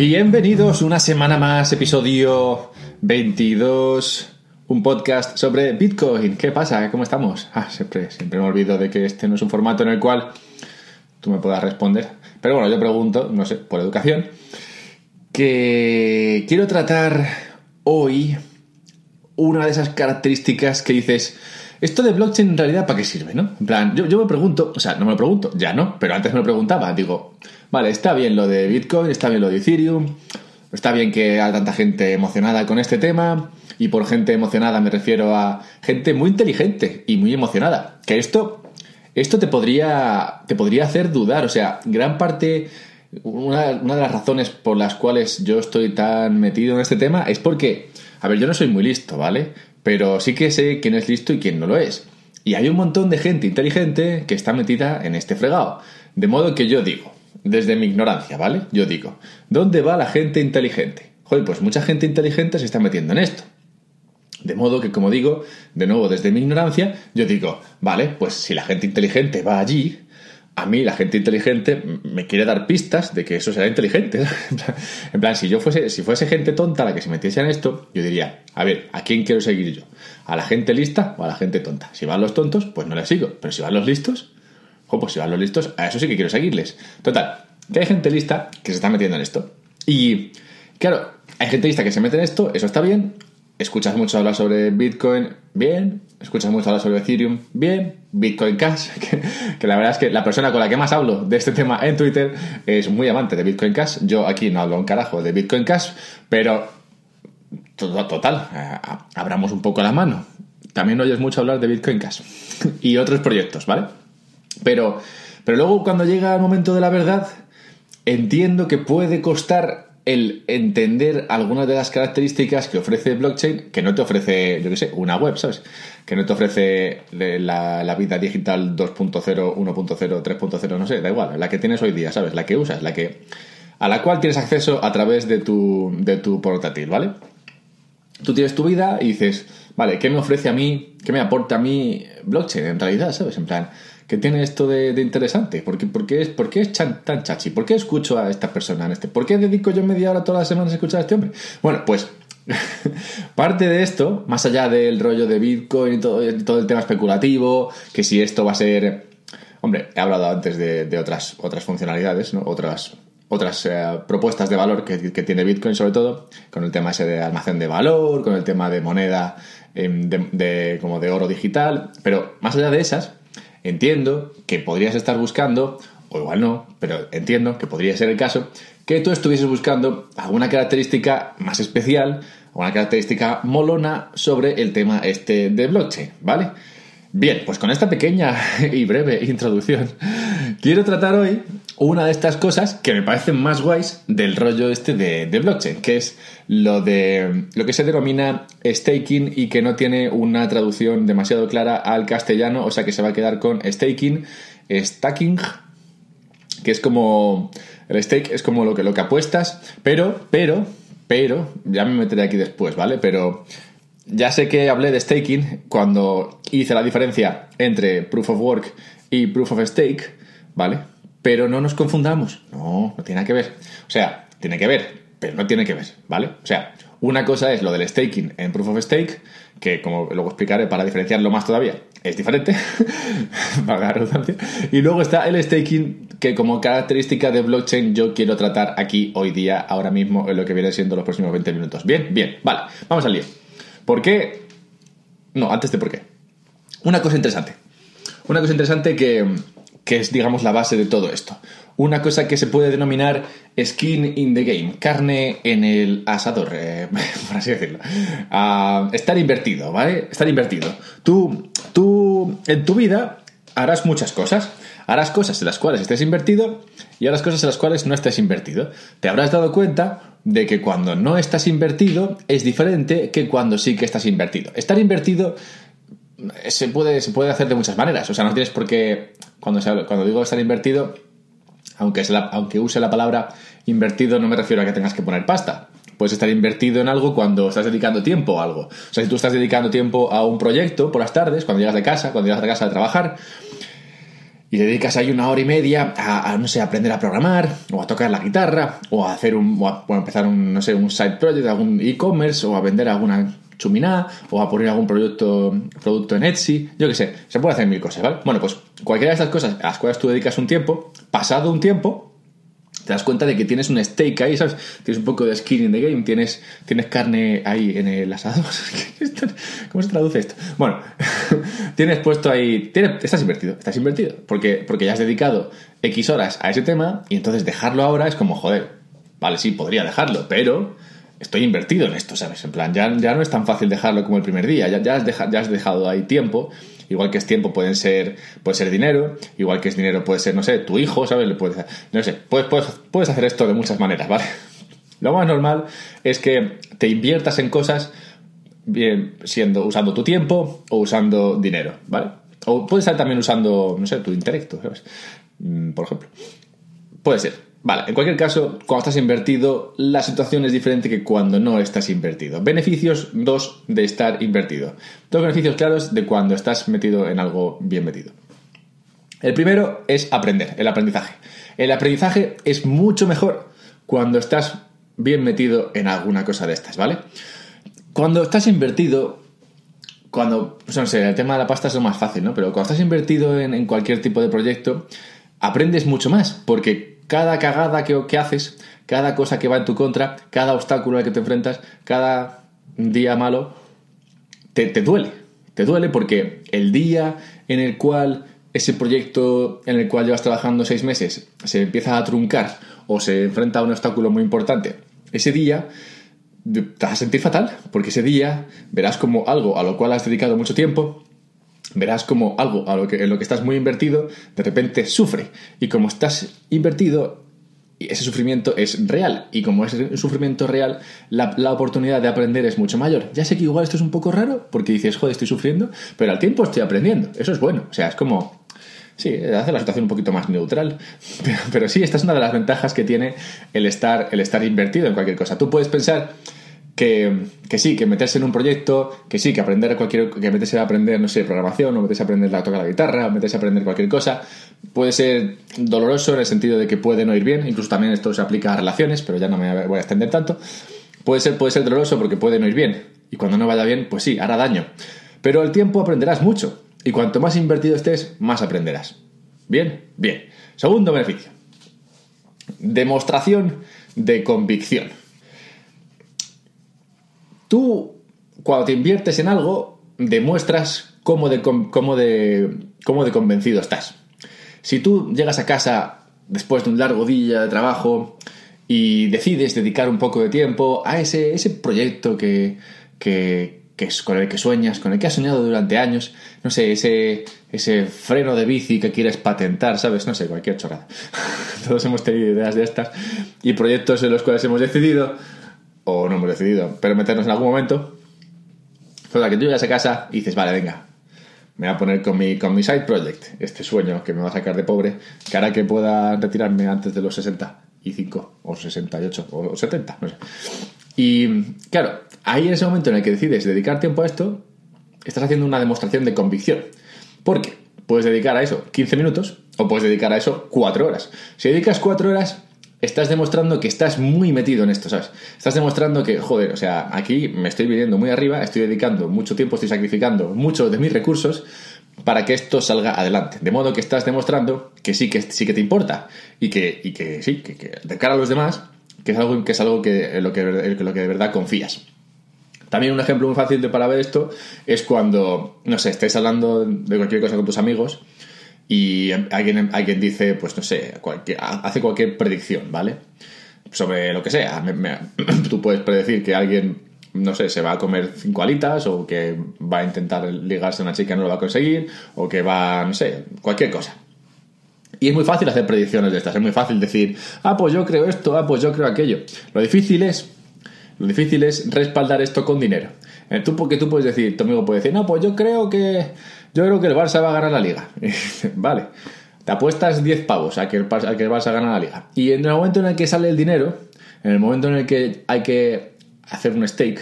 Bienvenidos una semana más, episodio 22, un podcast sobre Bitcoin. ¿Qué pasa? ¿Cómo estamos? Ah, siempre, siempre me olvido de que este no es un formato en el cual tú me puedas responder. Pero bueno, yo pregunto, no sé, por educación, que quiero tratar hoy una de esas características que dices, esto de blockchain en realidad para qué sirve, ¿no? En plan, yo, yo me pregunto, o sea, no me lo pregunto, ya no, pero antes me lo preguntaba, digo, vale, está bien lo de Bitcoin, está bien lo de Ethereum, está bien que haya tanta gente emocionada con este tema, y por gente emocionada me refiero a gente muy inteligente y muy emocionada, que esto, esto te podría, te podría hacer dudar, o sea, gran parte... Una, una de las razones por las cuales yo estoy tan metido en este tema es porque, a ver, yo no soy muy listo, ¿vale? Pero sí que sé quién es listo y quién no lo es. Y hay un montón de gente inteligente que está metida en este fregado. De modo que yo digo, desde mi ignorancia, ¿vale? Yo digo, ¿dónde va la gente inteligente? Joder, pues mucha gente inteligente se está metiendo en esto. De modo que, como digo, de nuevo desde mi ignorancia, yo digo, vale, pues si la gente inteligente va allí, a mí la gente inteligente me quiere dar pistas de que eso será inteligente. en plan, si yo fuese, si fuese gente tonta la que se metiese en esto, yo diría, a ver, ¿a quién quiero seguir yo? ¿A la gente lista o a la gente tonta? Si van los tontos, pues no les sigo. Pero si van los listos, pues si van los listos, a eso sí que quiero seguirles. Total, que hay gente lista que se está metiendo en esto. Y, claro, hay gente lista que se mete en esto, eso está bien. Escuchas mucho hablar sobre Bitcoin, bien. Escuchas mucho hablar sobre Ethereum, bien. Bitcoin Cash, que, la verdad es que la persona con la que más hablo de este tema en Twitter es muy amante de Bitcoin Cash. Yo aquí no hablo un carajo de Bitcoin Cash, pero total, eh, abramos un poco la mano. También oyes mucho hablar de Bitcoin Cash y otros proyectos, ¿vale? Pero, pero luego cuando llega el momento de la verdad, entiendo que puede costar el entender algunas de las características que ofrece blockchain, que no te ofrece, yo qué sé, una web, ¿sabes? Que no te ofrece la, vida digital 2.0, 1.0, 3.0, no sé, da igual, la que tienes hoy día, ¿sabes? La que usas, la que a la cual tienes acceso a través de tu, de tu portátil, ¿vale? Tú tienes tu vida y dices, vale, ¿qué me ofrece a mí, qué me aporta a mí blockchain en realidad, ¿sabes? En plan, ¿Qué tiene esto de, interesante? ¿Por qué, es, por qué es tan chachi? ¿Por qué escucho a esta persona en este? ¿Por qué dedico yo media hora todas las semanas a escuchar a este hombre? Bueno, pues parte de esto, más allá del rollo de Bitcoin y todo, todo, el tema especulativo, que si esto va a ser... Hombre, he hablado antes de, otras, otras funcionalidades, ¿no? Otras, otras eh, propuestas de valor que, tiene Bitcoin sobre todo, con el tema ese de almacén de valor, con el tema de moneda em, de, como de oro digital, pero más allá de esas, Entiendo que podrías estar buscando, o igual no, pero entiendo que podría ser el caso, que tú estuvieses buscando alguna característica más especial, una característica molona sobre el tema este de blockchain, ¿vale? Bien, pues con esta pequeña y breve introducción, quiero tratar hoy una de estas cosas que me parecen más guays del rollo este de, blockchain, que es lo de lo que se denomina staking y que no tiene una traducción demasiado clara al castellano, o sea que se va a quedar con staking, stacking, que es como el stake es como lo que lo que apuestas, pero pero pero ya me meteré aquí después, ¿vale? Pero ya sé que hablé de staking cuando hice la diferencia entre proof of work y proof of stake, ¿vale? Pero no nos confundamos. No, no tiene que ver. O sea, tiene que ver, pero no tiene que ver, ¿vale? O sea, una cosa es lo del staking en Proof of Stake, que como luego explicaré para diferenciarlo más todavía, es diferente, la redundancia. Y luego está el staking, que como característica de blockchain yo quiero tratar aquí hoy día, ahora mismo, en lo que viene siendo los próximos 20 minutos. Bien, bien, vale, vamos al lío. ¿Por qué? No, antes de por qué. Una cosa interesante. Una cosa interesante que, que es, digamos, la base de todo esto. Una cosa que se puede denominar skin in the game, carne en el asador, eh, por así decirlo. Ah, estar invertido, ¿vale? Estar invertido. Tú, tú, en tu vida harás muchas cosas. Harás cosas en las cuales estés invertido y harás cosas en las cuales no estés invertido. Te habrás dado cuenta de que cuando no estás invertido es diferente que cuando sí que estás invertido. Estar invertido se puede, se puede hacer de muchas maneras. O sea, no tienes por qué. Cuando, cuando digo estar invertido, aunque, use la palabra invertido, no me refiero a que tengas que poner pasta. Puedes estar invertido en algo cuando estás dedicando tiempo a algo. O sea, si tú estás dedicando tiempo a un proyecto por las tardes, cuando llegas de casa, cuando llegas de casa de trabajar, y dedicas ahí una hora y media a, no sé, aprender a programar, o a tocar la guitarra, o a hacer un, o a, empezar un, no sé, un side project, algún e-commerce, o a vender alguna chuminá, o a poner algún producto, producto en Etsy, yo qué sé, se puede hacer mil cosas, ¿vale? Bueno, pues cualquiera de estas cosas a las cuales tú dedicas un tiempo, pasado un tiempo, te das cuenta de que tienes un steak ahí, ¿sabes? Tienes un poco de skin in the game, tienes, tienes carne ahí en el asador. ¿Cómo se traduce esto? Bueno, tienes puesto ahí. Estás invertido, estás invertido. Porque, porque ya has dedicado X horas a ese tema y entonces dejarlo ahora es como, joder, vale, sí, podría dejarlo, pero estoy invertido en esto, ¿sabes? En plan, ya, ya no es tan fácil dejarlo como el primer día, ya, ya, has, ya has dejado ahí tiempo Igual que es tiempo, pueden ser, puede ser dinero, igual que es dinero, puede ser, no sé, tu hijo, ¿sabes? Le puedes, no sé, puedes, puedes, puedes hacer esto de muchas maneras, ¿vale? Lo más normal es que te inviertas en cosas bien siendo usando tu tiempo o usando dinero, ¿vale? O puedes estar también usando, no sé, tu intelecto, ¿sabes? Mm, por ejemplo. Puede ser. Vale, en cualquier caso, cuando estás invertido, la situación es diferente que cuando no estás invertido. Beneficios, dos, de estar invertido. Dos beneficios claros de cuando estás metido en algo bien metido. El primero es aprender, el aprendizaje. El aprendizaje es mucho mejor cuando estás bien metido en alguna cosa de estas, ¿vale? Cuando estás invertido, cuando, no sé, el tema de la pasta es lo más fácil, ¿no? Pero cuando estás invertido en, en cualquier tipo de proyecto, aprendes mucho más, porque cada cagada que, haces, cada cosa que va en tu contra, cada obstáculo al que te enfrentas, cada día malo, te, duele. Te duele porque el día en el cual ese proyecto en el cual llevas trabajando seis meses se empieza a truncar o se enfrenta a un obstáculo muy importante, ese día te vas a sentir fatal, porque ese día verás como algo a lo cual has dedicado mucho tiempo, verás como algo a lo que, en lo que estás muy invertido de repente sufre. Y como estás invertido, ese sufrimiento es real. Y como es un sufrimiento real, la, oportunidad de aprender es mucho mayor. Ya sé que igual esto es un poco raro, porque dices, joder, estoy sufriendo, pero al tiempo estoy aprendiendo. Eso es bueno. O sea, es como... Sí, hace la situación un poquito más neutral. Pero, pero sí, esta es una de las ventajas que tiene el estar, el estar invertido en cualquier cosa. Tú puedes pensar que, sí, que meterse en un proyecto, que sí, que aprender cualquier, que meterse a aprender, no sé, programación, o meterse a aprender a tocar la guitarra, o meterse a aprender cualquier cosa, puede ser doloroso en el sentido de que puede no ir bien, incluso también esto se aplica a relaciones, pero ya no me voy a extender tanto. Puede ser, puede ser doloroso porque puede no ir bien, y cuando no vaya bien, pues sí, hará daño. Pero al tiempo aprenderás mucho, y cuanto más invertido estés, más aprenderás. Bien, bien. Segundo beneficio. Demostración de convicción. Tú, cuando te inviertes en algo, demuestras cómo de, cómo de, cómo de convencido estás. Si tú llegas a casa después de un largo día de trabajo y decides dedicar un poco de tiempo a ese, ese proyecto que, que, es con el que sueñas, con el que has soñado durante años, no sé, ese, ese freno de bici que quieres patentar, ¿sabes? No sé, cualquier chorrada. Todos hemos tenido ideas de estas y proyectos en los cuales hemos decidido o no hemos decidido, pero meternos en algún momento. Pues que tú llegas a casa y dices, vale, venga, me voy a poner con mi, con mi side project, este sueño que me va a sacar de pobre, que hará que pueda retirarme antes de los 65 o 68 o 70, no sé. Y claro, ahí en ese momento en el que decides dedicar tiempo a esto, estás haciendo una demostración de convicción. Porque puedes dedicar a eso 15 minutos o puedes dedicar a eso 4 horas. Si dedicas 4 horas, estás demostrando que estás muy metido en esto, ¿sabes? Estás demostrando que, joder, o sea, aquí me estoy viniendo muy arriba, estoy dedicando mucho tiempo, estoy sacrificando muchos de mis recursos para que esto salga adelante. De modo que estás demostrando que sí que, sí que te importa y que, y que sí, que, de cara a los demás, que es algo, que, es algo que, lo que, lo que de verdad confías. También un ejemplo muy fácil de para ver esto es cuando, no sé, estés hablando de cualquier cosa con tus amigos y alguien, alguien dice, pues no sé, hace cualquier predicción, ¿vale? Sobre lo que sea. tú puedes predecir que alguien, no sé, se va a comer cinco alitas o que va a intentar ligarse a una chica y no lo va a conseguir o que va, no sé, cualquier cosa. Y es muy fácil hacer predicciones de estas, es muy fácil decir, ah, pues yo creo esto, ah, pues yo creo aquello. Lo difícil es, lo difícil es respaldar esto con dinero. Eh, tú, porque tú puedes decir, tu amigo puede decir, no, pues yo creo que yo creo que el Barça va a ganar la liga. vale, te apuestas 10 pavos a que, el, a que el Barça gana la liga. Y en el momento en el que sale el dinero, en el momento en el que hay que hacer un stake,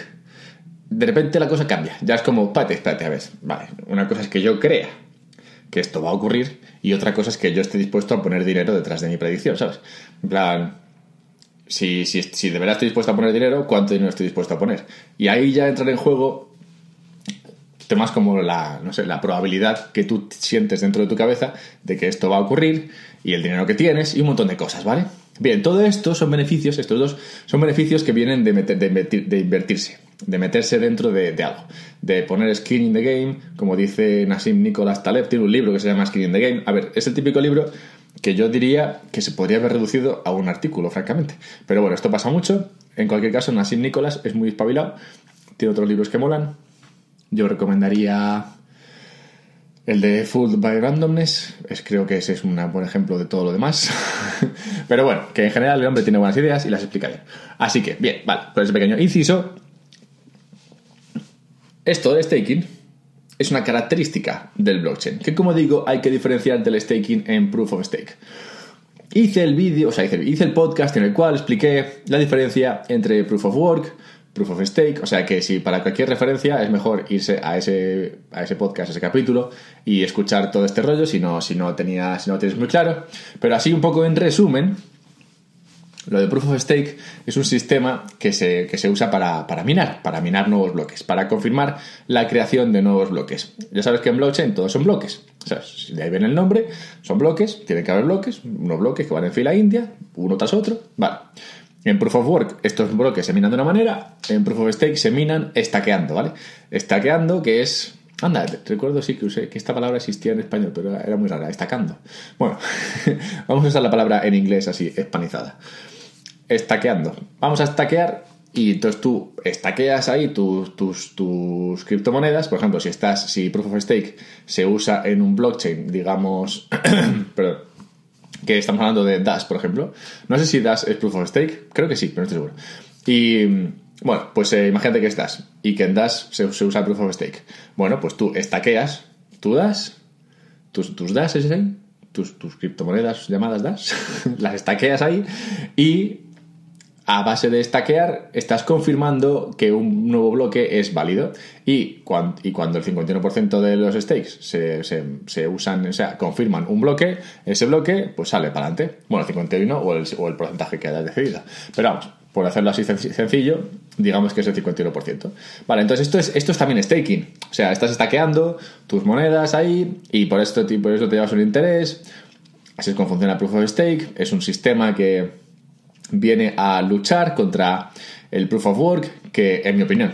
de repente la cosa cambia. Ya es como, espérate, espérate, a ver, vale, una cosa es que yo crea que esto va a ocurrir y otra cosa es que yo esté dispuesto a poner dinero detrás de mi predicción, ¿sabes? En plan, si, si, si de verdad estoy dispuesto a poner dinero, ¿cuánto dinero estoy dispuesto a poner? Y ahí ya entran en juego temas como la, no sé, la probabilidad que tú sientes dentro de tu cabeza de que esto va a ocurrir y el dinero que tienes y un montón de cosas, ¿vale? Bien, todo esto son beneficios, estos dos son beneficios que vienen de, meter, de, invertirse, de meterse dentro de, algo, de poner skin in the game, como dice Nassim Nicholas Taleb, tiene un libro que se llama Skin in the Game. A ver, es el típico libro que yo diría que se podría haber reducido a un artículo, francamente. Pero bueno, esto pasa mucho. En cualquier caso, Nassim Nicholas es muy espabilado, tiene otros libros que molan, yo recomendaría el de Food by Randomness. Es, creo que ese es un buen ejemplo de todo lo demás. Pero bueno, que en general el hombre tiene buenas ideas y las explicaré. Así que, bien, vale, por ese pequeño inciso. Esto del staking es una característica del blockchain, que como digo, hay que diferenciar del staking en proof of stake. Hice el vídeo, o sea, hice, el podcast en el cual expliqué la diferencia entre proof of work, Proof of Stake. O sea que si para cualquier referencia es mejor irse a ese, a ese podcast, a ese capítulo y escuchar todo este rollo si no, si no, tenía, si no tienes muy claro. Pero así un poco en resumen, lo de Proof of Stake es un sistema que se, que se usa para, para, minar, para minar nuevos bloques, para confirmar la creación de nuevos bloques. Ya sabes que en blockchain todos son bloques. O de ahí viene el nombre, son bloques, tienen que haber bloques, unos bloques que van en fila india, uno tras otro. Vale. En Proof of Work estos bloques se minan de una manera, en Proof of Stake se minan estaqueando, ¿vale? Estaqueando, que es... Anda, recuerdo sí que usé que esta palabra existía en español, pero era muy rara, estacando. Bueno, vamos a usar la palabra en inglés así, espanizada. Estaqueando. Vamos a estaquear y entonces tú estaqueas ahí tus, tus, tus, criptomonedas. Por ejemplo, si estás, si Proof of Stake se usa en un blockchain, digamos, perdón, que estamos hablando de Dash, por ejemplo. No sé si Dash es Proof of Stake, creo que sí, pero no estoy seguro. Y bueno, pues eh, imagínate que es Dash y que en Dash se, usa Proof of Stake. Bueno, pues tú estaqueas tu Dash, tus, tus Dash, ahí, tus, tus criptomonedas llamadas Dash, las estaqueas ahí y a base de stackear estás confirmando que un nuevo bloque es válido y cuando, y cuando el 51% de los stakes se, se, usan, o sea, confirman un bloque, ese bloque pues sale para adelante. Bueno, el 51 o el, o el porcentaje que hayas decidido. Pero vamos, por hacerlo así sencillo, digamos que es el 51%. Vale, entonces esto es, esto es también staking. O sea, estás stackeando tus monedas ahí y por esto, por eso te llevas un interés. Así es como funciona Proof of Stake. Es un sistema que viene a luchar contra el proof of work, que en mi opinión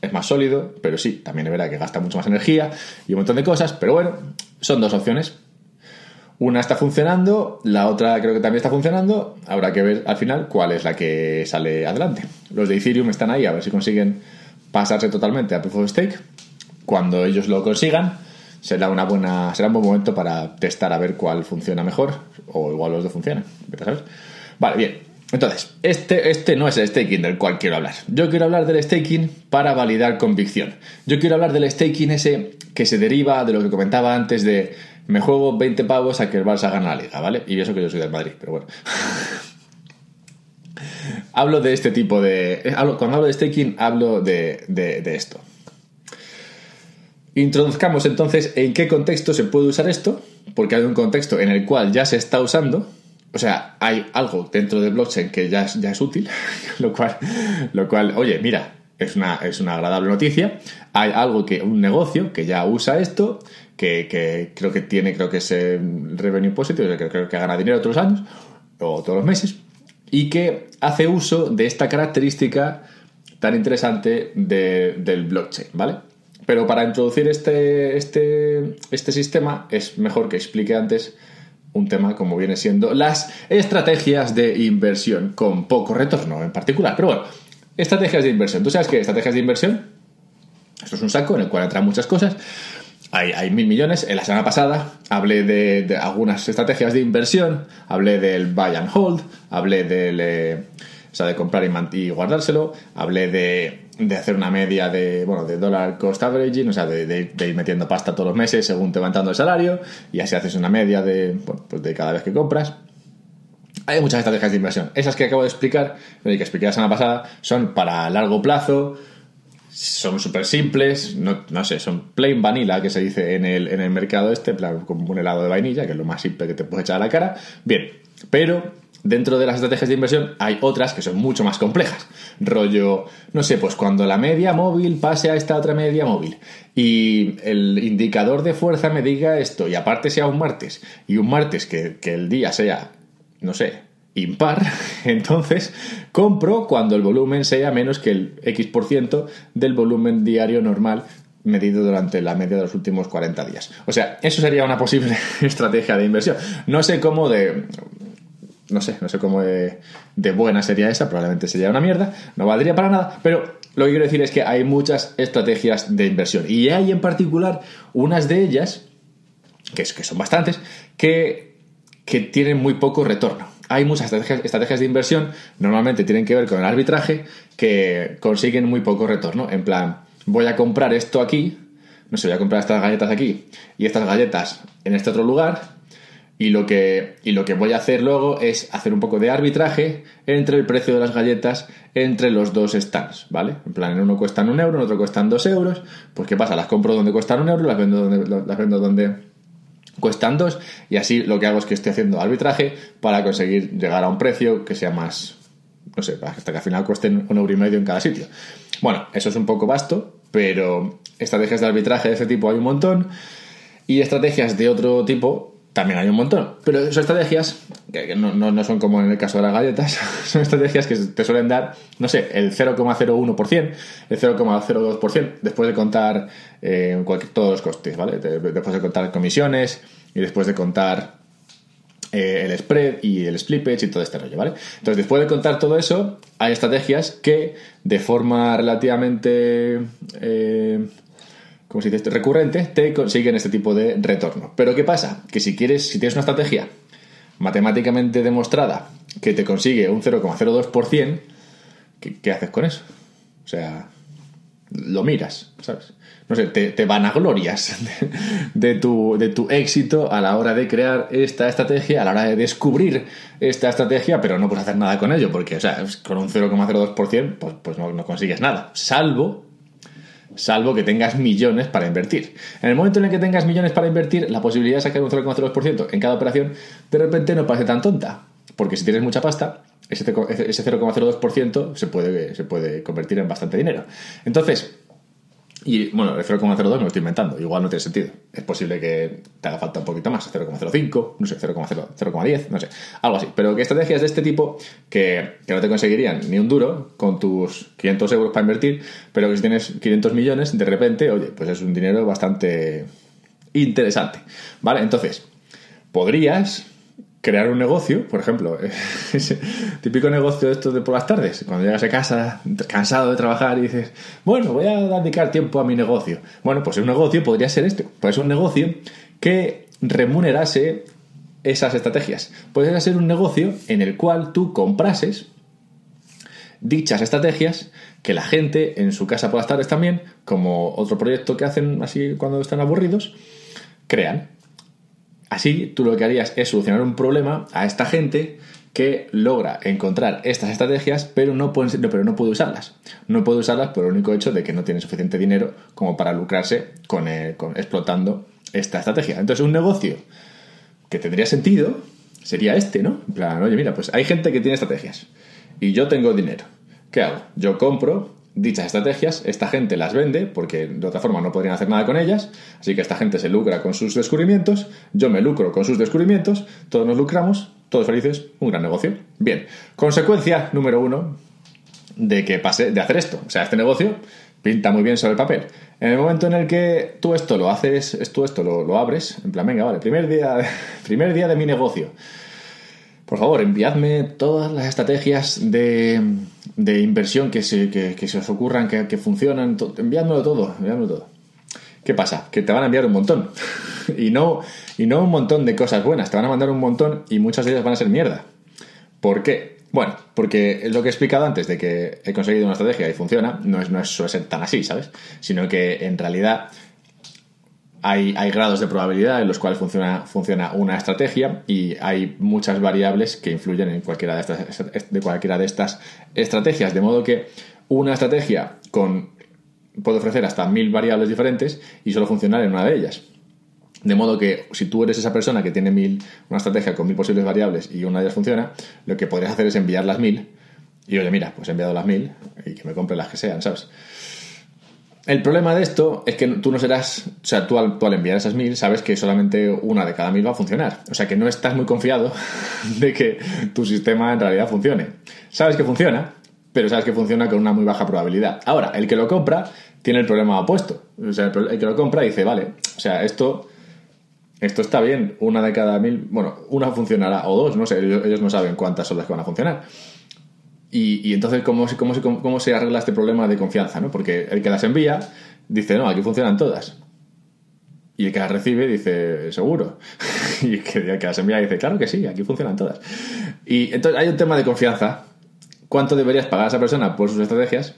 es más sólido, pero sí, también es verdad que gasta mucho más energía y un montón de cosas, pero bueno, son dos opciones. Una está funcionando, la otra creo que también está funcionando, habrá que ver al final cuál es la que sale adelante. Los de Ethereum están ahí a ver si consiguen pasarse totalmente a Proof of Stake. Cuando ellos lo consigan, será una buena será un buen momento para testar a ver cuál funciona mejor o igual los dos funcionan, ¿sabes? Vale, bien. Entonces, este, este no es el staking del cual quiero hablar. Yo quiero hablar del staking para validar convicción. Yo quiero hablar del staking ese que se deriva de lo que comentaba antes de me juego 20 pavos a que el Barça gane la liga, ¿vale? Y eso que yo soy del Madrid, pero bueno. hablo de este tipo de... Eh, cuando hablo de staking, hablo de, de esto. Introduzcamos entonces en qué contexto se puede usar esto, porque hay un contexto en el cual ya se está usando o sea, hay algo dentro de blockchain que ya es, ya es útil, lo cual, lo cual, oye, mira, es una, es una agradable noticia. Hay algo que, un negocio que ya usa esto, que, creo que tiene, creo que es revenue positive, que creo que gana dinero todos los años o todos los meses, y que hace uso de esta característica tan interesante del blockchain, ¿vale? Pero para introducir este, este, este sistema es mejor que explique antes un tema como viene siendo las estrategias de inversión con poco retorno en particular. Pero bueno, estrategias de inversión. ¿Tú sabes qué? Estrategias de inversión. Esto es un saco en el cual entran muchas cosas. Hay, hay mil millones. En la semana pasada hablé de, algunas estrategias de inversión. Hablé del buy and hold. Hablé del... Eh, o sea, de comprar y, guardárselo. Hablé de, de, hacer una media de, bueno, de dólar cost averaging, o sea, de, ir metiendo pasta todos los meses según te va el salario y así haces una media de, pues de cada vez que compras. Hay muchas estrategias de inversión. Esas que acabo de explicar, que expliqué la semana pasada, son para largo plazo, son súper simples, no, no, sé, son plain vanilla, que se dice en el, en el mercado este, como un helado de vainilla, que es lo más simple que te puedes echar a la cara. Bien, pero dentro de las estrategias de inversión hay otras que son mucho más complejas. Rollo, no sé, pues cuando la media móvil pase a esta otra media móvil y el indicador de fuerza me diga esto y aparte sea un martes y un martes que, que el día sea, no sé, impar, entonces compro cuando el volumen sea menos que el X% del volumen diario normal medido durante la media de los últimos 40 días. O sea, eso sería una posible estrategia de inversión. No sé cómo de... No sé, no sé cómo de, buena sería esa, probablemente sería una mierda, no valdría para nada, pero lo que quiero decir es que hay muchas estrategias de inversión y hay en particular unas de ellas, que, es, que son bastantes, que, que tienen muy poco retorno hay muchas estrategias, de inversión, normalmente tienen que ver con el arbitraje, que consiguen muy poco retorno. En plan, voy a comprar esto aquí, no sé, voy a comprar estas galletas aquí y estas galletas en este otro lugar. Y lo, que, y lo que voy a hacer luego es hacer un poco de arbitraje entre el precio de las galletas entre los dos stands, ¿vale? En plan, en uno cuestan un euro, en otro cuestan dos euros. Pues, ¿qué pasa? Las compro donde cuestan un euro, las vendo donde, las vendo donde, cuestan dos y así lo que hago es que estoy haciendo arbitraje para conseguir llegar a un precio que sea más, no sé, hasta que al final cuesten un euro y medio en cada sitio. Bueno, eso es un poco vasto, pero estrategias de arbitraje de ese tipo hay un montón y estrategias de otro tipo también hay un montón. Pero son estrategias que no, no, son como en el caso de las galletas, son estrategias que te suelen dar, no sé, el 0,01%, el 0,02%, después de contar eh, todos los costes, ¿vale? Después de contar comisiones y después de contar eh, el spread y el split page y todo este rollo, ¿vale? Entonces, después de contar todo eso, hay estrategias que de forma relativamente eh, como si dices, recurrente, te consiguen este tipo de retorno. Pero ¿qué pasa? Que si quieres, si tienes una estrategia matemáticamente demostrada que te consigue un 0,02%, ¿qué, ¿qué, haces con eso? O sea, lo miras, ¿sabes? No sé, te, te vanaglorias de, de, tu, de tu éxito a la hora de crear esta estrategia, a la hora de descubrir esta estrategia, pero no puedes hacer nada con ello, porque, o sea, con un 0,02% pues, pues no consigues nada, salvo salvo que tengas millones para invertir. En el momento en el que tengas millones para invertir, la posibilidad de sacar un 0,02% en cada operación de repente no parece tan tonta, porque si tienes mucha pasta, ese 0,02% se puede, se puede convertir en bastante dinero. Entonces, y bueno, el 0,02 me lo estoy inventando, igual no tiene sentido. Es posible que te haga falta un poquito más, 0,05, no sé, 0,10, no sé, algo así. Pero que estrategias de este tipo que, que, no te conseguirían ni un duro con tus 500 euros para invertir, pero que si tienes 500 millones, de repente, oye, pues es un dinero bastante interesante. ¿Vale? Entonces, podrías crear un negocio, por ejemplo, ese típico negocio de estos de por las tardes, cuando llegas a casa cansado de trabajar y dices, bueno, voy a dedicar tiempo a mi negocio. Bueno, pues un negocio podría ser este, pues un negocio que remunerase esas estrategias. Podría ser un negocio en el cual tú comprases dichas estrategias que la gente en su casa por las tardes también, como otro proyecto que hacen así cuando están aburridos, crean. Así, tú lo que harías es solucionar un problema a esta gente que logra encontrar estas estrategias, pero no, puede, pero no puede usarlas. No puede usarlas por el único hecho de que no tiene suficiente dinero como para lucrarse con, eh, explotando esta estrategia. Entonces, un negocio que tendría sentido sería este, ¿no? En plan, oye, mira, pues hay gente que tiene estrategias y yo tengo dinero. ¿Qué hago? Yo compro dichas estrategias, esta gente las vende porque de otra forma no podrían hacer nada con ellas, así que esta gente se lucra con sus descubrimientos, yo me lucro con sus descubrimientos, todos nos lucramos, todos felices, un gran negocio. Bien, consecuencia número uno de que pase de hacer esto, o sea, este negocio pinta muy bien sobre el papel. En el momento en el que tú esto lo haces, tú esto lo, lo abres, en plan, venga, vale, primer día, primer día de mi negocio por favor, enviadme todas las estrategias de, inversión que se, que, se, os ocurran, que, funcionan, enviádmelo todo, enviádmelo todo. ¿Qué pasa? Que te van a enviar un montón. y, no, y no un montón de cosas buenas, te van a mandar un montón y muchas de ellas van a ser mierda. ¿Por qué? Bueno, porque es lo que he explicado antes de que he conseguido una estrategia y funciona, no, es, no suele ser tan así, ¿sabes? Sino que en realidad hay, grados de probabilidad en los cuales funciona, una estrategia y hay muchas variables que influyen en cualquiera de estas, de cualquiera de estas estrategias. De modo que una estrategia con puede ofrecer hasta mil variables diferentes y solo funcionar en una de ellas. De modo que si tú eres esa persona que tiene mil, una estrategia con mil posibles variables y una de ellas funciona, lo que podrías hacer es enviar las mil y oye, mira, pues he enviado las mil y que me compre las que sean, ¿sabes? El problema de esto es que tú no serás, o sea, tú al, enviar esas mil sabes que solamente una de cada mil va a funcionar. O sea, que no estás muy confiado de que tu sistema en realidad funcione. Sabes que funciona, pero sabes que funciona con una muy baja probabilidad. Ahora, el que lo compra tiene el problema opuesto. O sea, el que lo compra dice, vale, o sea, esto, esto está bien, una de cada mil, bueno, una funcionará, o dos, no sé, ellos, no saben cuántas son las que van a funcionar. Y, entonces, ¿cómo, cómo, ¿cómo, se arregla este problema de confianza? ¿no? Porque el que las envía dice, no, aquí funcionan todas. Y el que las recibe dice, seguro. y el que, las envía dice, claro que sí, aquí funcionan todas. Y entonces hay un tema de confianza. ¿Cuánto deberías pagar a esa persona por sus estrategias?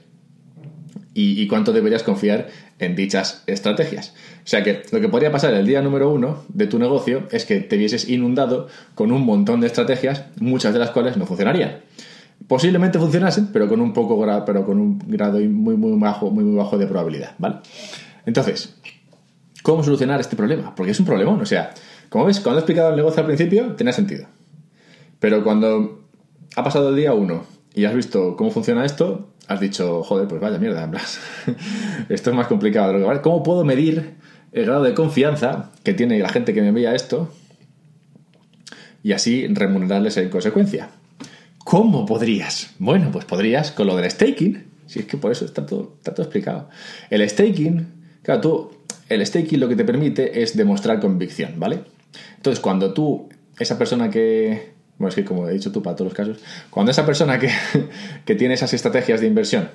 y, cuánto deberías confiar en dichas estrategias. O sea que lo que podría pasar el día número uno de tu negocio es que te vieses inundado con un montón de estrategias, muchas de las cuales no funcionarían. Posiblemente funcionasen, pero con un poco pero con un grado muy muy bajo, muy muy bajo de probabilidad, ¿vale? Entonces, ¿cómo solucionar este problema? Porque es un problemón, o sea, como ves, cuando he explicado el negocio al principio, tenía sentido. Pero cuando ha pasado el día uno y has visto cómo funciona esto, has dicho, joder, pues vaya mierda, en plan, esto es más complicado. ¿Cómo puedo medir el grado de confianza que tiene la gente que me envía esto y así remunerarles en consecuencia? ¿Cómo podrías? Bueno, pues podrías con lo del staking, si es que por eso está todo, explicado. El staking, claro, tú, el staking lo que te permite es demostrar convicción, ¿vale? Entonces, cuando tú, esa persona que, bueno, es que como he dicho tú para todos los casos, cuando esa persona que, que tiene esas estrategias de inversión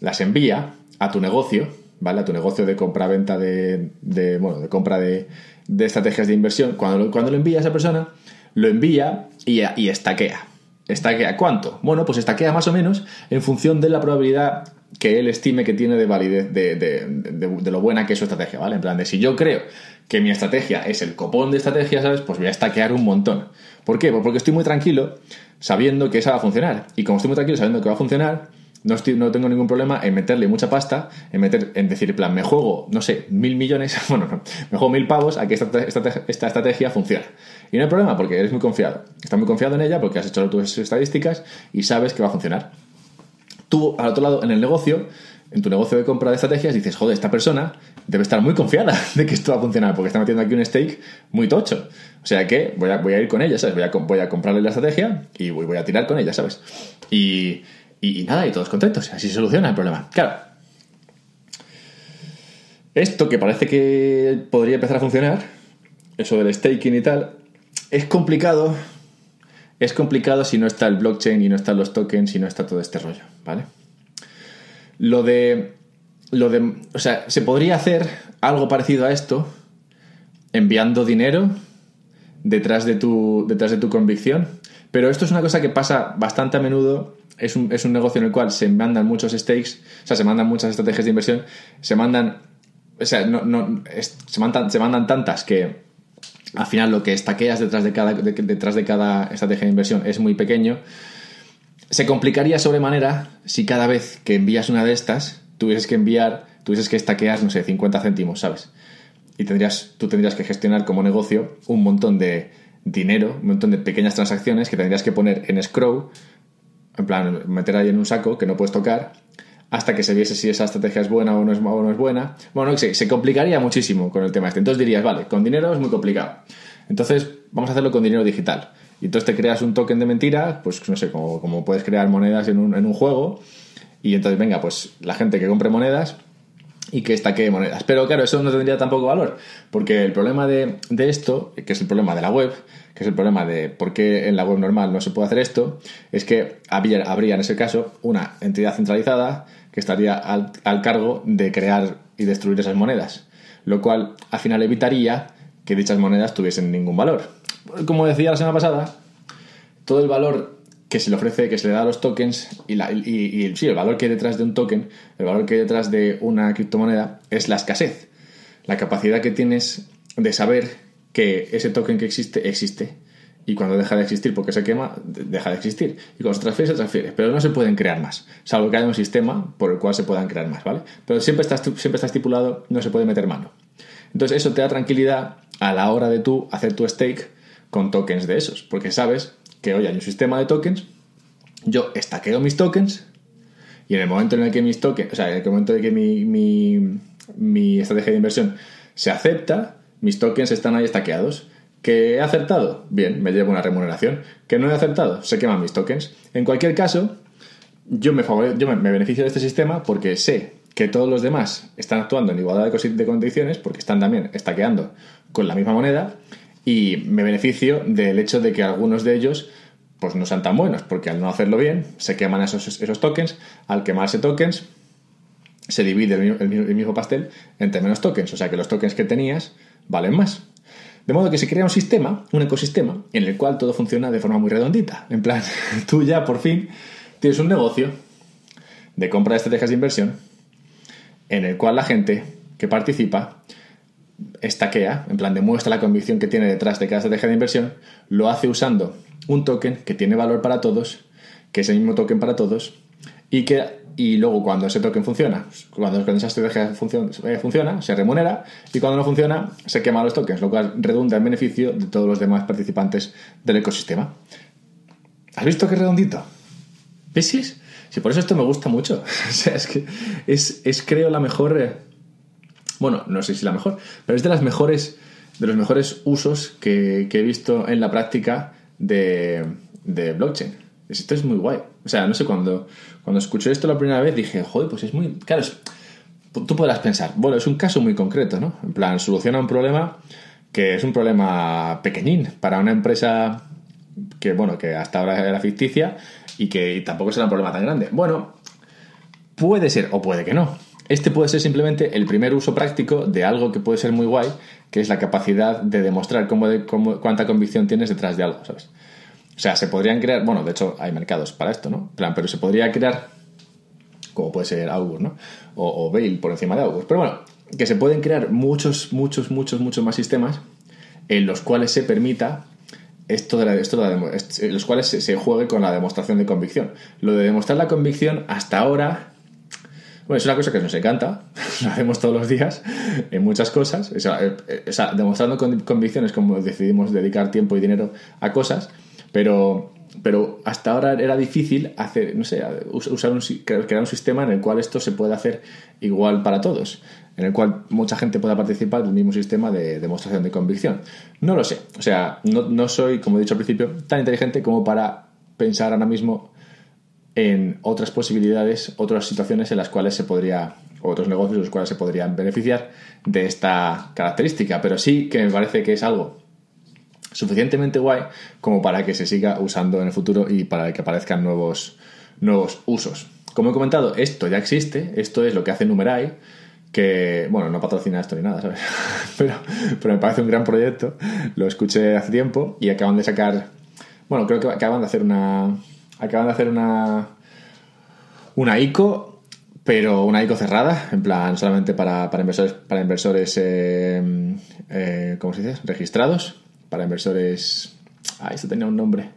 las envía a tu negocio, ¿vale? A tu negocio de compra-venta de, de, bueno, de compra de, de, estrategias de inversión, cuando lo, cuando lo envía a esa persona, lo envía y, y estaquea. ¿Estaquea cuánto? Bueno, pues estaquea más o menos en función de la probabilidad que él estime que tiene de validez de, de, lo buena que es su estrategia, ¿vale? En plan de si yo creo que mi estrategia es el copón de estrategia, ¿sabes? Pues voy a estaquear un montón. ¿Por qué? Pues porque estoy muy tranquilo sabiendo que esa va a funcionar. Y como estoy muy tranquilo sabiendo que va a funcionar, no, no tengo ningún problema en meterle mucha pasta, en meter, en decir, en plan, me juego, no sé, mil millones, bueno, no, me juego mil pavos a que esta, esta, esta estrategia funcione. Y no hay problema porque eres muy confiado. Estás muy confiado en ella porque has hecho tus estadísticas y sabes que va a funcionar. Tú, al otro lado, en el negocio, en tu negocio de compra de estrategias, dices, joder, esta persona debe estar muy confiada de que esto va a funcionar porque está metiendo aquí un stake muy tocho. O sea que voy a, voy a ir con ella, ¿sabes? Voy a, voy a comprarle la estrategia y voy, voy a tirar con ella, ¿sabes? Y, y, nada, y todos contentos. Así se soluciona el problema. Claro. Esto que parece que podría empezar a funcionar, eso del staking y tal, es complicado. Es complicado si no está el blockchain y no están los tokens y no está todo este rollo, ¿vale? Lo de. Lo de. O sea, se podría hacer algo parecido a esto enviando dinero detrás de tu, detrás de tu convicción. Pero esto es una cosa que pasa bastante a menudo. Es un, es un negocio en el cual se mandan muchos stakes, o sea, se mandan muchas estrategias de inversión, se mandan. O sea, no, no, se, mandan, se mandan tantas que al final lo que estaqueas detrás de cada, detrás de cada estrategia de inversión es muy pequeño, se complicaría sobremanera si cada vez que envías una de estas tuvieses que enviar, tuvieses que estaquear, no sé, 50 céntimos, ¿sabes? Y tendrías, tú tendrías que gestionar como negocio un montón de dinero, un montón de pequeñas transacciones que tendrías que poner en escrow, en plan, meter ahí en un saco que no puedes tocar, hasta que se viese si esa estrategia es buena o no es, no buena. Bueno, se, se complicaría muchísimo con el tema este. Entonces dirías, vale, con dinero es muy complicado. Entonces vamos a hacerlo con dinero digital. Y entonces te creas un token de mentira, pues no sé, como, como puedes crear monedas en un, en un juego. Y entonces, venga, pues la gente que compre monedas y que estaque monedas. Pero claro, eso no tendría tampoco valor, porque el problema de, de, esto, que es el problema de la web, que es el problema de por qué en la web normal no se puede hacer esto, es que habría, habría en ese caso una entidad centralizada que estaría al, al cargo de crear y destruir esas monedas, lo cual al final evitaría que dichas monedas tuviesen ningún valor. Como decía la semana pasada, todo el valor que se le ofrece, que se le da a los tokens y, la, sí, el valor que hay detrás de un token, el valor que hay detrás de una criptomoneda es la escasez, la capacidad que tienes de saber que ese token que existe existe y cuando deja de existir porque se quema, deja de existir. Y cuando se transfiere, se transfiere. Pero no se pueden crear más, salvo que haya un sistema por el cual se puedan crear más, ¿vale? Pero siempre está, siempre está estipulado, no se puede meter mano. Entonces eso te da tranquilidad a la hora de tú hacer tu stake con tokens de esos, porque sabes que hoy hay un sistema de tokens, yo estaqueo mis tokens y en el momento en el que mis tokens, o sea, en el momento en el que mi, mi, mi estrategia de inversión se acepta, mis tokens están ahí estaqueados. ¿Que he acertado? Bien, me llevo una remuneración. ¿Que no he acertado? Se queman mis tokens. En cualquier caso, yo me, yo me beneficio de este sistema porque sé que todos los demás están actuando en igualdad de condiciones porque están también estaqueando con la misma moneda y me beneficio del hecho de que algunos de ellos pues no sean tan buenos porque al no hacerlo bien se queman esos, esos tokens al quemarse tokens se divide el mismo pastel entre menos tokens o sea que los tokens que tenías valen más de modo que se crea un sistema, un ecosistema, en el cual todo funciona de forma muy redondita. En plan, tú ya por fin tienes un negocio de compra de estrategias de inversión en el cual la gente que participa estaquea, en plan demuestra la convicción que tiene detrás de cada estrategia de inversión, lo hace usando un token que tiene valor para todos, que es el mismo token para todos, y que y luego cuando ese token funciona, cuando, esa estrategia funciona, eh, funciona, se remunera, y cuando no funciona, se queman los tokens, lo cual redunda en beneficio de todos los demás participantes del ecosistema. ¿Has visto qué redondito? ¿Ves? Sí, por eso esto me gusta mucho. o sea, es que es, es creo la mejor... Bueno, no sé si la mejor, pero es de las mejores de los mejores usos que, he visto en la práctica de, de blockchain. Esto es muy guay. O sea, no sé, cuando, cuando escuché esto la primera vez dije, joder, pues es muy... Claro, tú podrás pensar, bueno, es un caso muy concreto, ¿no? En plan, soluciona un problema que es un problema pequeñín para una empresa que, bueno, que hasta ahora era ficticia y que tampoco será un problema tan grande. Bueno, puede ser o puede que no. Este puede ser simplemente el primer uso práctico de algo que puede ser muy guay, que es la capacidad de demostrar cómo, de, cuánta convicción tienes detrás de algo, ¿sabes? O sea, se podrían crear, bueno, de hecho hay mercados para esto, ¿no? Plan, pero se podría crear, como puede ser Augur, ¿no? O, o por encima de Augur. Pero bueno, que se pueden crear muchos, muchos, muchos, muchos más sistemas en los cuales se permita esto de, la, la, los cuales se, juegue con la demostración de convicción. Lo de demostrar la convicción hasta ahora bueno, es una cosa que nos encanta, lo hacemos todos los días en muchas cosas, o sea, eh, demostrando convicciones como decidimos dedicar tiempo y dinero a cosas, pero, pero hasta ahora era difícil hacer, no sé, usar un, crear un sistema en el cual esto se pueda hacer igual para todos, en el cual mucha gente pueda participar del mismo sistema de demostración de convicción. No lo sé, o sea, no, no soy, como he dicho al principio, tan inteligente como para pensar ahora mismo en otras posibilidades, otras situaciones en las cuales se podría, otros negocios en los cuales se podrían beneficiar de esta característica, pero sí que me parece que es algo suficientemente guay como para que se siga usando en el futuro y para que aparezcan nuevos, nuevos usos. Como he comentado, esto ya existe, esto es lo que hace Numerai, que, bueno, no patrocina esto ni nada, ¿sabes? pero, pero me parece un gran proyecto, lo escuché hace tiempo y acaban de sacar, bueno, creo que acaban de hacer una, acaban de hacer una, una ICO, pero una ICO cerrada, en plan solamente para, para inversores, para inversores eh, eh, ¿cómo se dice? Registrados, para inversores... Ah, esto tenía un nombre.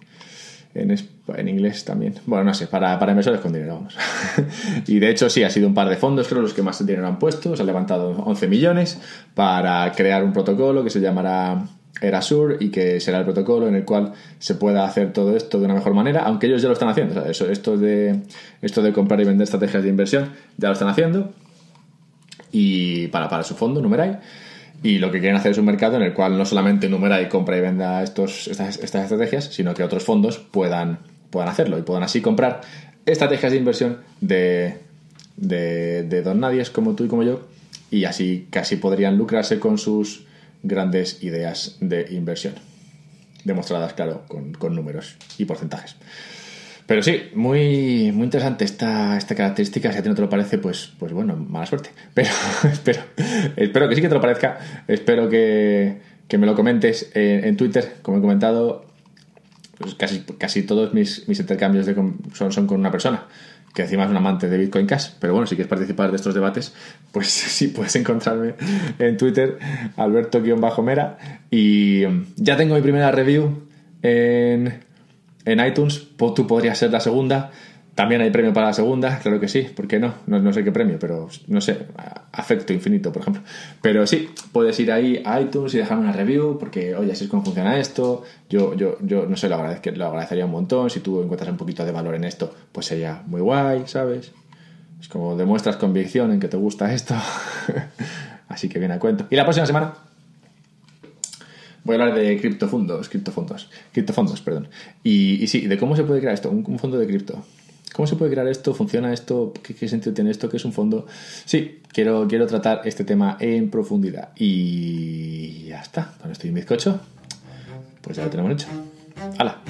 En, en, inglés también. Bueno, no sé, para, para inversores con dinero, vamos. y de hecho, sí, ha sido un par de fondos, creo, los que más dinero han puesto. Se han levantado 11 millones para crear un protocolo que se llamará Erasur y que será el protocolo en el cual se pueda hacer todo esto de una mejor manera, aunque ellos ya lo están haciendo. eso, esto, de, esto de comprar y vender estrategias de inversión ya lo están haciendo y para, para su fondo, Numerai. Y lo que quieren hacer es un mercado en el cual no solamente Numerai compra y venda estos, estas, estas estrategias, sino que otros fondos puedan, puedan hacerlo y puedan así comprar estrategias de inversión de, de, de don nadies como tú y como yo y así casi podrían lucrarse con sus grandes ideas de inversión. Demostradas, claro, con, números y porcentajes. Pero sí, muy, muy interesante esta, esta característica. Si a ti no te lo parece, pues, pues bueno, mala suerte. Pero espero, espero que sí que te lo parezca. Espero que, me lo comentes en, Twitter. Como he comentado, pues casi, casi todos mis, mis intercambios de, son, son con una persona que encima es un amante de Bitcoin Cash, pero bueno, si quieres participar de estos debates, pues sí, puedes encontrarme en Twitter, Alberto-Mera, y um, ya tengo mi primera review en, en iTunes, tú podrías ser la segunda. También hay premio para la segunda, claro que sí, ¿por qué no? No, no sé qué premio, pero no sé, afecto infinito, por ejemplo. Pero sí, puedes ir ahí a iTunes y dejar una review, porque, oye, así es como funciona esto. Yo, yo, yo no sé, lo, agradez- lo agradecería un montón. Si tú encuentras un poquito de valor en esto, pues sería muy guay, ¿sabes? Es como demuestras convicción en que te gusta esto. Así que viene a cuento. Y la próxima semana voy a hablar de criptofondos, criptofondos, criptofondos, perdón. Y, y sí, de cómo se puede crear esto, un fondo de cripto. ¿Cómo se puede crear esto? ¿Funciona esto? ¿Qué, sentido tiene esto? ¿Qué es un fondo? Sí, quiero, quiero tratar este tema en profundidad. Y ya está. Con esto y un bizcocho, pues ya lo tenemos hecho. ¡Hala!